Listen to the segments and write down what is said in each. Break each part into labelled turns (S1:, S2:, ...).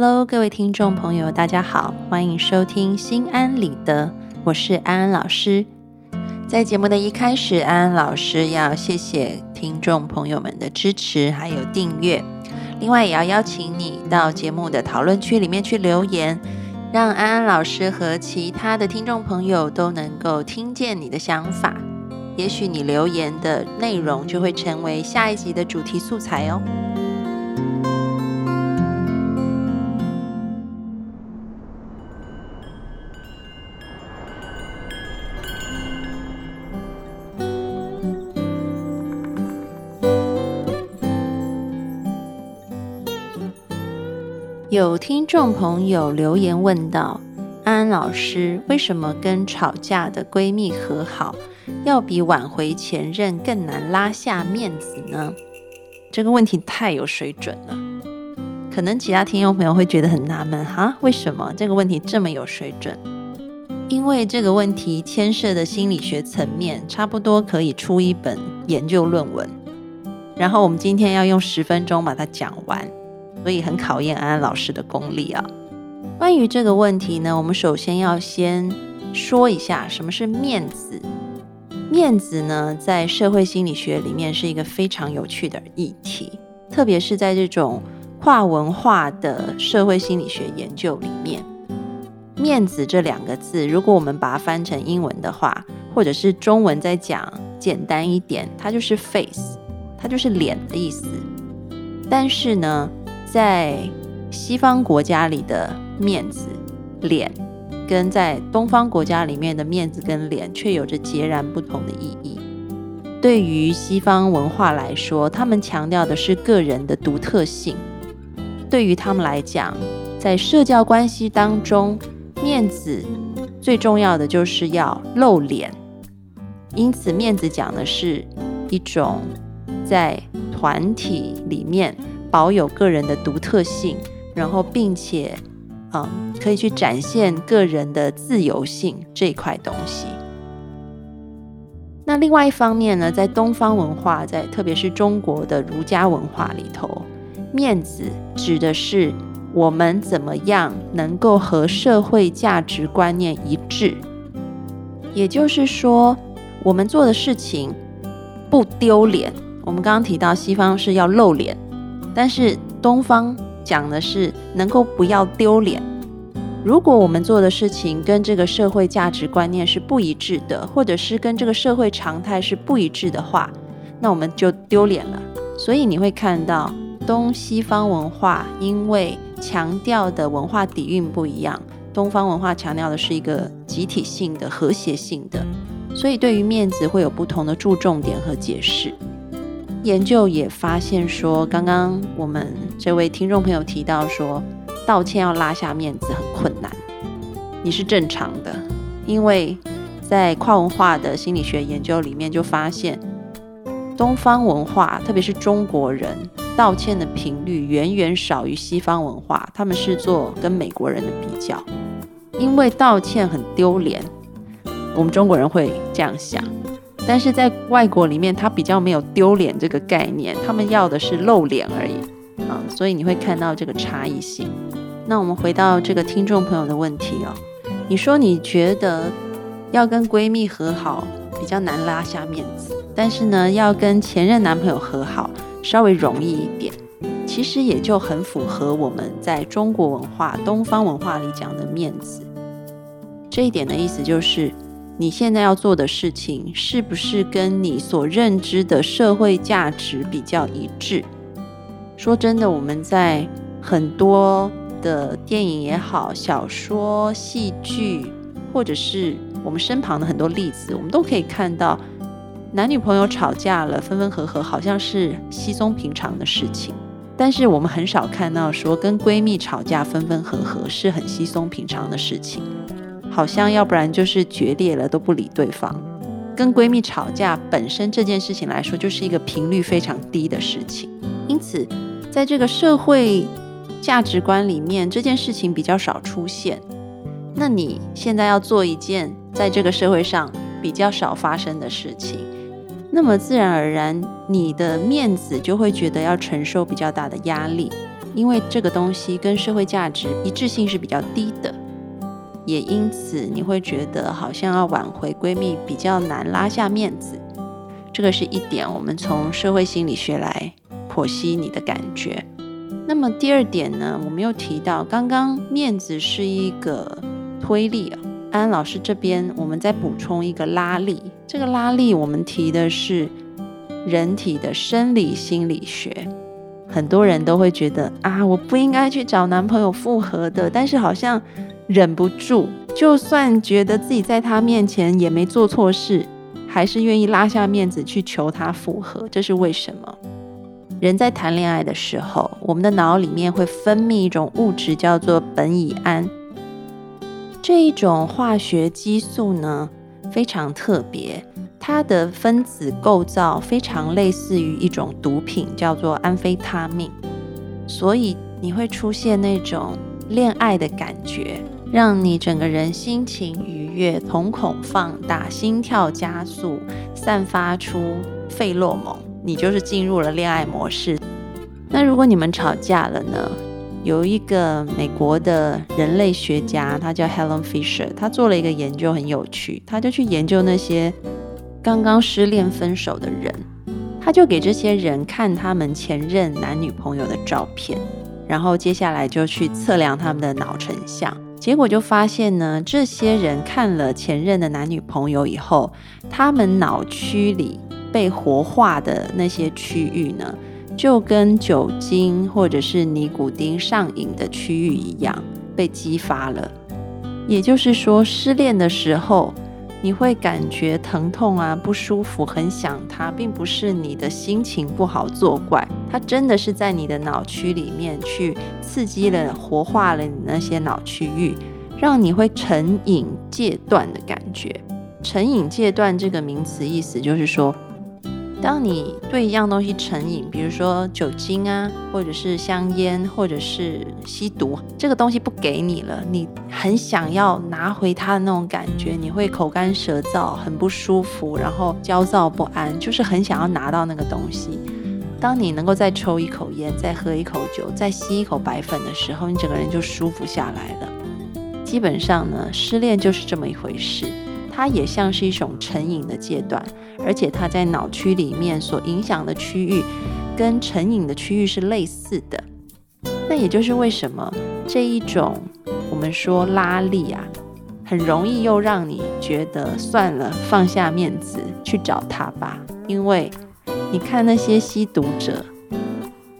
S1: Hello，各位听众朋友，大家好，欢迎收听心安理得，我是安安老师。在节目的一开始，安安老师要谢谢听众朋友们的支持还有订阅，另外也要邀请你到节目的讨论区里面去留言，让安安老师和其他的听众朋友都能够听见你的想法，也许你留言的内容就会成为下一集的主题素材哦。有听众朋友留言问到：安安老师，为什么跟吵架的闺蜜和好，要比挽回前任更难拉下面子呢？这个问题太有水准了，可能其他听众朋友会觉得很纳闷哈，为什么这个问题这么有水准？因为这个问题牵涉的心理学层面，差不多可以出一本研究论文。然后我们今天要用十分钟把它讲完。所以很考验安安老师的功力啊。关于这个问题呢，我们首先要先说一下什么是面子。面子呢，在社会心理学里面是一个非常有趣的议题，特别是在这种跨文化的社会心理学研究里面，面子这两个字，如果我们把它翻成英文的话，或者是中文再讲简单一点，它就是 face，它就是脸的意思。但是呢，在西方国家里的面子、脸，跟在东方国家里面的面子跟脸，却有着截然不同的意义。对于西方文化来说，他们强调的是个人的独特性。对于他们来讲，在社交关系当中，面子最重要的就是要露脸。因此，面子讲的是一种在团体里面。保有个人的独特性，然后并且，嗯，可以去展现个人的自由性这块东西。那另外一方面呢，在东方文化，在特别是中国的儒家文化里头，面子指的是我们怎么样能够和社会价值观念一致，也就是说，我们做的事情不丢脸。我们刚刚提到西方是要露脸。但是东方讲的是能够不要丢脸。如果我们做的事情跟这个社会价值观念是不一致的，或者是跟这个社会常态是不一致的话，那我们就丢脸了。所以你会看到东西方文化因为强调的文化底蕴不一样，东方文化强调的是一个集体性的、和谐性的，所以对于面子会有不同的注重点和解释。研究也发现说，刚刚我们这位听众朋友提到说，道歉要拉下面子很困难，你是正常的，因为在跨文化的心理学研究里面就发现，东方文化，特别是中国人，道歉的频率远远少于西方文化，他们是做跟美国人的比较，因为道歉很丢脸，我们中国人会这样想。但是在外国里面，他比较没有丢脸这个概念，他们要的是露脸而已啊，所以你会看到这个差异性。那我们回到这个听众朋友的问题哦，你说你觉得要跟闺蜜和好比较难拉下面子，但是呢，要跟前任男朋友和好稍微容易一点，其实也就很符合我们在中国文化、东方文化里讲的面子。这一点的意思就是。你现在要做的事情是不是跟你所认知的社会价值比较一致？说真的，我们在很多的电影也好、小说、戏剧，或者是我们身旁的很多例子，我们都可以看到，男女朋友吵架了，分分合合，好像是稀松平常的事情。但是我们很少看到说跟闺蜜吵架分分合合是很稀松平常的事情，好像要不然就是决裂了都不理对方。跟闺蜜吵架本身这件事情来说，就是一个频率非常低的事情。因此，在这个社会价值观里面，这件事情比较少出现。那你现在要做一件在这个社会上比较少发生的事情，那么自然而然你的面子就会觉得要承受比较大的压力，因为这个东西跟社会价值一致性是比较低的，也因此你会觉得好像要挽回闺蜜比较难拉下面子，这个是一点我们从社会心理学来剖析你的感觉。那么第二点呢，我们又提到刚刚面子是一个。推力啊，安安老师这边，我们再补充一个拉力。这个拉力，我们提的是人体的生理心理学。很多人都会觉得啊，我不应该去找男朋友复合的，但是好像忍不住，就算觉得自己在他面前也没做错事，还是愿意拉下面子去求他复合。这是为什么？人在谈恋爱的时候，我们的脑里面会分泌一种物质，叫做苯乙胺。这一种化学激素呢，非常特别，它的分子构造非常类似于一种毒品，叫做安非他命，所以你会出现那种恋爱的感觉，让你整个人心情愉悦，瞳孔放大，心跳加速，散发出费洛蒙，你就是进入了恋爱模式。那如果你们吵架了呢？有一个美国的人类学家，他叫 Helen Fisher，他做了一个研究，很有趣。他就去研究那些刚刚失恋分手的人，他就给这些人看他们前任男女朋友的照片，然后接下来就去测量他们的脑成像。结果就发现呢，这些人看了前任的男女朋友以后，他们脑区里被活化的那些区域呢？就跟酒精或者是尼古丁上瘾的区域一样被激发了，也就是说，失恋的时候你会感觉疼痛啊、不舒服、很想他，并不是你的心情不好作怪，它真的是在你的脑区里面去刺激了、活化了你那些脑区域，让你会成瘾戒断的感觉。成瘾戒断这个名词意思就是说。当你对一样东西成瘾，比如说酒精啊，或者是香烟，或者是吸毒，这个东西不给你了，你很想要拿回它的那种感觉，你会口干舌燥，很不舒服，然后焦躁不安，就是很想要拿到那个东西。当你能够再抽一口烟，再喝一口酒，再吸一口白粉的时候，你整个人就舒服下来了。基本上呢，失恋就是这么一回事。它也像是一种成瘾的阶段，而且它在脑区里面所影响的区域，跟成瘾的区域是类似的。那也就是为什么这一种我们说拉力啊，很容易又让你觉得算了，放下面子去找他吧。因为你看那些吸毒者，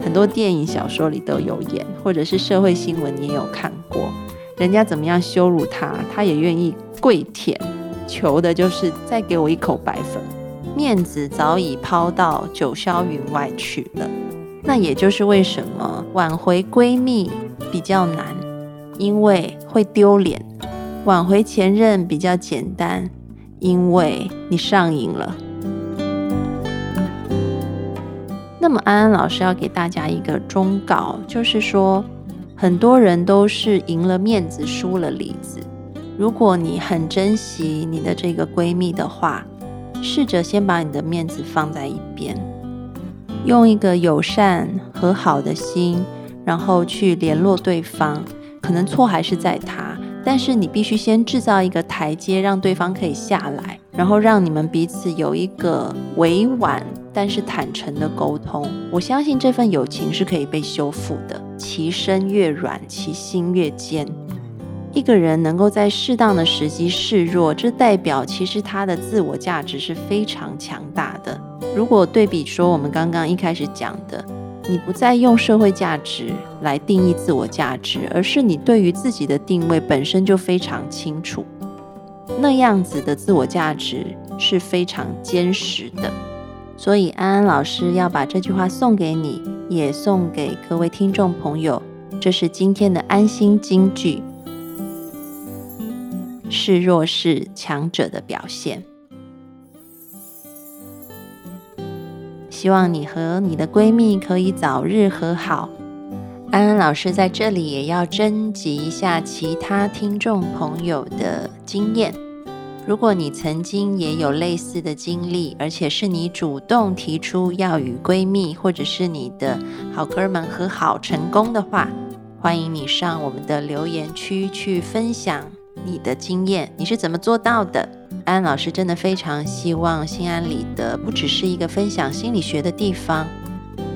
S1: 很多电影、小说里都有演，或者是社会新闻你也有看过，人家怎么样羞辱他，他也愿意跪舔。求的就是再给我一口白粉，面子早已抛到九霄云外去了。那也就是为什么挽回闺蜜比较难，因为会丢脸；挽回前任比较简单，因为你上瘾了。那么安安老师要给大家一个忠告，就是说，很多人都是赢了面子，输了里子。如果你很珍惜你的这个闺蜜的话，试着先把你的面子放在一边，用一个友善和好的心，然后去联络对方。可能错还是在他，但是你必须先制造一个台阶，让对方可以下来，然后让你们彼此有一个委婉但是坦诚的沟通。我相信这份友情是可以被修复的。其身越软，其心越坚。一个人能够在适当的时机示弱，这代表其实他的自我价值是非常强大的。如果对比说我们刚刚一开始讲的，你不再用社会价值来定义自我价值，而是你对于自己的定位本身就非常清楚。那样子的自我价值是非常坚实的。所以安安老师要把这句话送给你，也送给各位听众朋友。这是今天的安心金句：示弱是强者的表现。希望你和你的闺蜜可以早日和好。安安老师在这里也要征集一下其他听众朋友的经验。如果你曾经也有类似的经历，而且是你主动提出要与闺蜜或者是你的好哥们和好成功的话，欢迎你上我们的留言区去分享你的经验，你是怎么做到的？安老师真的非常希望心安理得不只是一个分享心理学的地方，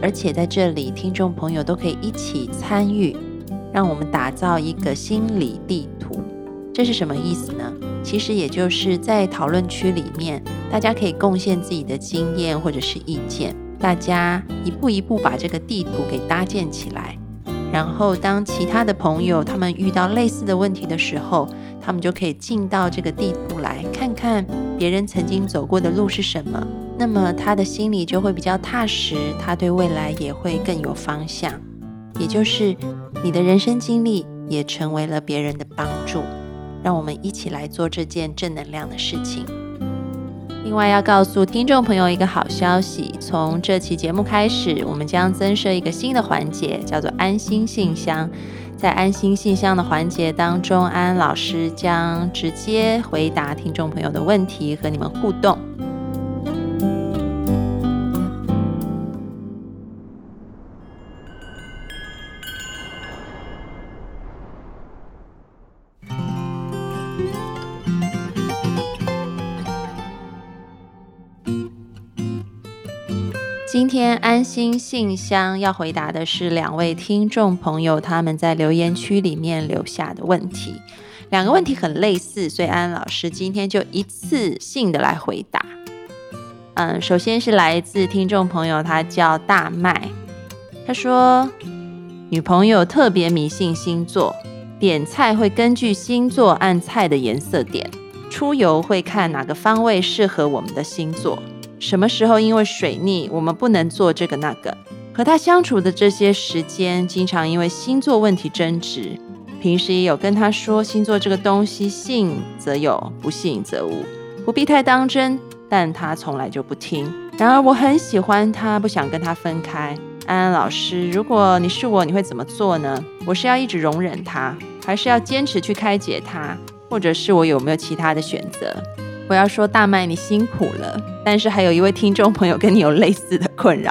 S1: 而且在这里听众朋友都可以一起参与，让我们打造一个心理地图。这是什么意思呢？其实也就是在讨论区里面，大家可以贡献自己的经验或者是意见，大家一步一步把这个地图给搭建起来。然后当其他的朋友他们遇到类似的问题的时候，他们就可以进到这个地图来看看别人曾经走过的路是什么，那么他的心里就会比较踏实，他对未来也会更有方向。也就是你的人生经历也成为了别人的帮助，让我们一起来做这件正能量的事情。另外要告诉听众朋友一个好消息，从这期节目开始，我们将增设一个新的环节，叫做安心信箱。在安心信箱的环节当中，安安老师将直接回答听众朋友的问题，和你们互动。天安心信箱要回答的是两位听众朋友他们在留言区里面留下的问题，两个问题很类似，所以安安老师今天就一次性的来回答。嗯，首先是来自听众朋友，他叫大麦，他说女朋友特别迷信星座，点菜会根据星座按菜的颜色点，出游会看哪个方位适合我们的星座。什么时候因为水逆，我们不能做这个那个？和他相处的这些时间，经常因为星座问题争执。平时也有跟他说，星座这个东西，信则有，不信则无，不必太当真。但他从来就不听。然而我很喜欢他，不想跟他分开。安安老师，如果你是我，你会怎么做呢？我是要一直容忍他，还是要坚持去开解他？或者是我有没有其他的选择？我要说大麦，你辛苦了。但是还有一位听众朋友跟你有类似的困扰，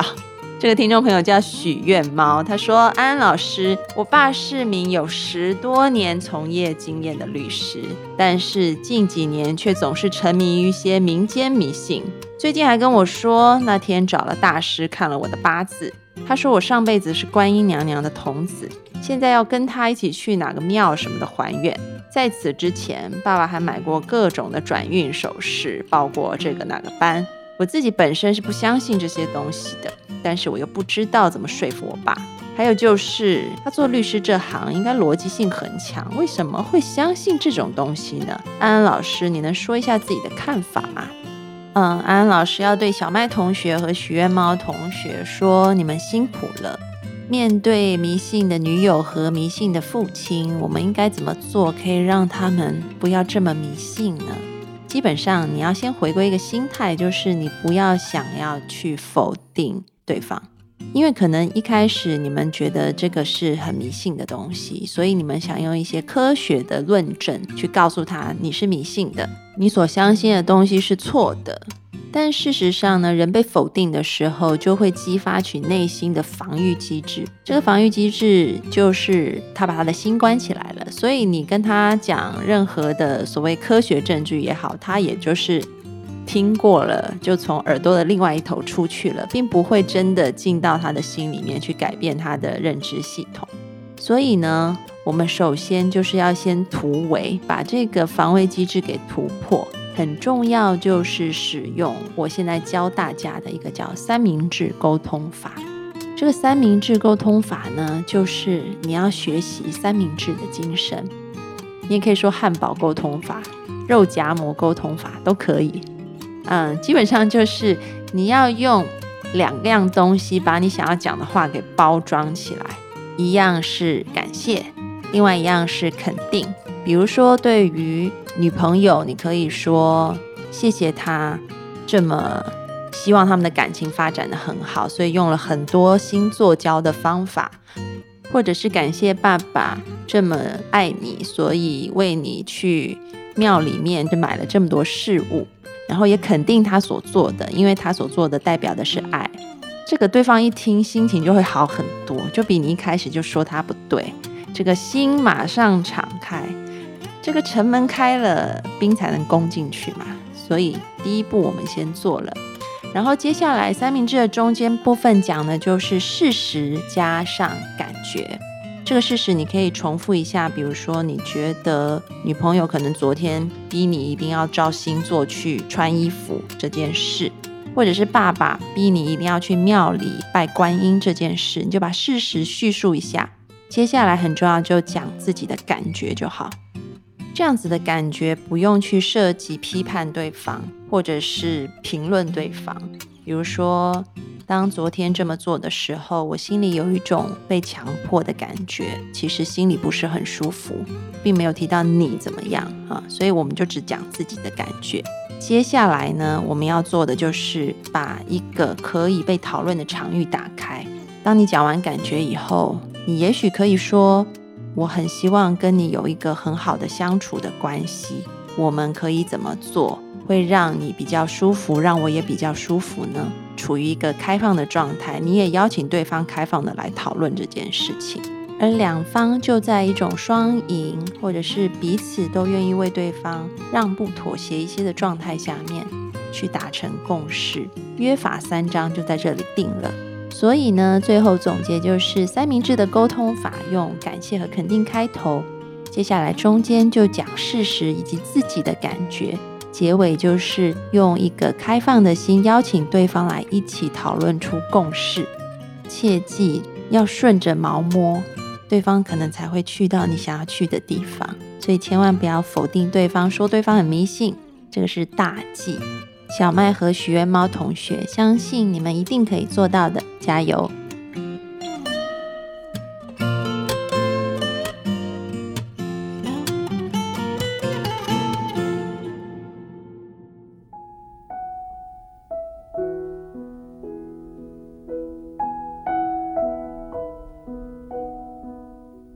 S1: 这个听众朋友叫许愿猫，他说：安安老师，我爸是名有十多年从业经验的律师，但是近几年却总是沉迷于一些民间迷信。最近还跟我说，那天找了大师看了我的八字，他说我上辈子是观音娘娘的童子，现在要跟他一起去哪个庙什么的还愿。在此之前，爸爸还买过各种的转运首饰，报过这个哪个班。我自己本身是不相信这些东西的，但是我又不知道怎么说服我爸。还有就是，他做律师这行应该逻辑性很强，为什么会相信这种东西呢？安安老师，你能说一下自己的看法吗？嗯，安安老师要对小麦同学和许愿猫同学说，你们辛苦了。面对迷信的女友和迷信的父亲，我们应该怎么做，可以让他们不要这么迷信呢？基本上，你要先回归一个心态，就是你不要想要去否定对方，因为可能一开始你们觉得这个是很迷信的东西，所以你们想用一些科学的论证去告诉他你是迷信的，你所相信的东西是错的。但事实上呢，人被否定的时候，就会激发起内心的防御机制。这个防御机制就是他把他的心关起来了。所以你跟他讲任何的所谓科学证据也好，他也就是听过了，就从耳朵的另外一头出去了，并不会真的进到他的心里面去改变他的认知系统。所以呢，我们首先就是要先突围，把这个防卫机制给突破。很重要，就是使用我现在教大家的一个叫三明治沟通法。这个三明治沟通法呢，就是你要学习三明治的精神。你也可以说汉堡沟通法，肉夹馍沟通法都可以。嗯，基本上就是你要用两样东西把你想要讲的话给包装起来，一样是感谢，另外一样是肯定。比如说，对于女朋友，你可以说谢谢她这么希望他们的感情发展的很好，所以用了很多星座交的方法，或者是感谢爸爸这么爱你，所以为你去庙里面就买了这么多事物。然后也肯定他所做的，因为他所做的代表的是爱。这个对方一听，心情就会好很多，就比你一开始就说他不对，这个心马上敞开。这个城门开了，兵才能攻进去嘛。所以第一步我们先做了，然后接下来三明治的中间部分讲的就是事实加上感觉。这个事实你可以重复一下，比如说你觉得女朋友可能昨天逼你一定要照星座去穿衣服这件事，或者是爸爸逼你一定要去庙里拜观音这件事，你就把事实叙述一下。接下来很重要，就讲自己的感觉就好。这样子的感觉不用去涉及批判对方，或者是评论对方，比如说。当昨天这么做的时候，我心里有一种被强迫的感觉，其实心里不是很舒服，并没有提到你怎么样啊，所以我们就只讲自己的感觉。接下来呢，我们要做的就是把一个可以被讨论的场域打开。当你讲完感觉以后，你也许可以说：“我很希望跟你有一个很好的相处的关系，我们可以怎么做会让你比较舒服，让我也比较舒服呢？”处于一个开放的状态，你也邀请对方开放的来讨论这件事情，而两方就在一种双赢，或者是彼此都愿意为对方让步、妥协一些的状态下面去达成共识。约法三章就在这里定了。所以呢，最后总结就是三明治的沟通法，用感谢和肯定开头，接下来中间就讲事实以及自己的感觉。结尾就是用一个开放的心邀请对方来一起讨论出共识，切记要顺着毛摸，对方可能才会去到你想要去的地方。所以千万不要否定对方，说对方很迷信，这个是大忌。小麦和许愿猫同学，相信你们一定可以做到的，加油！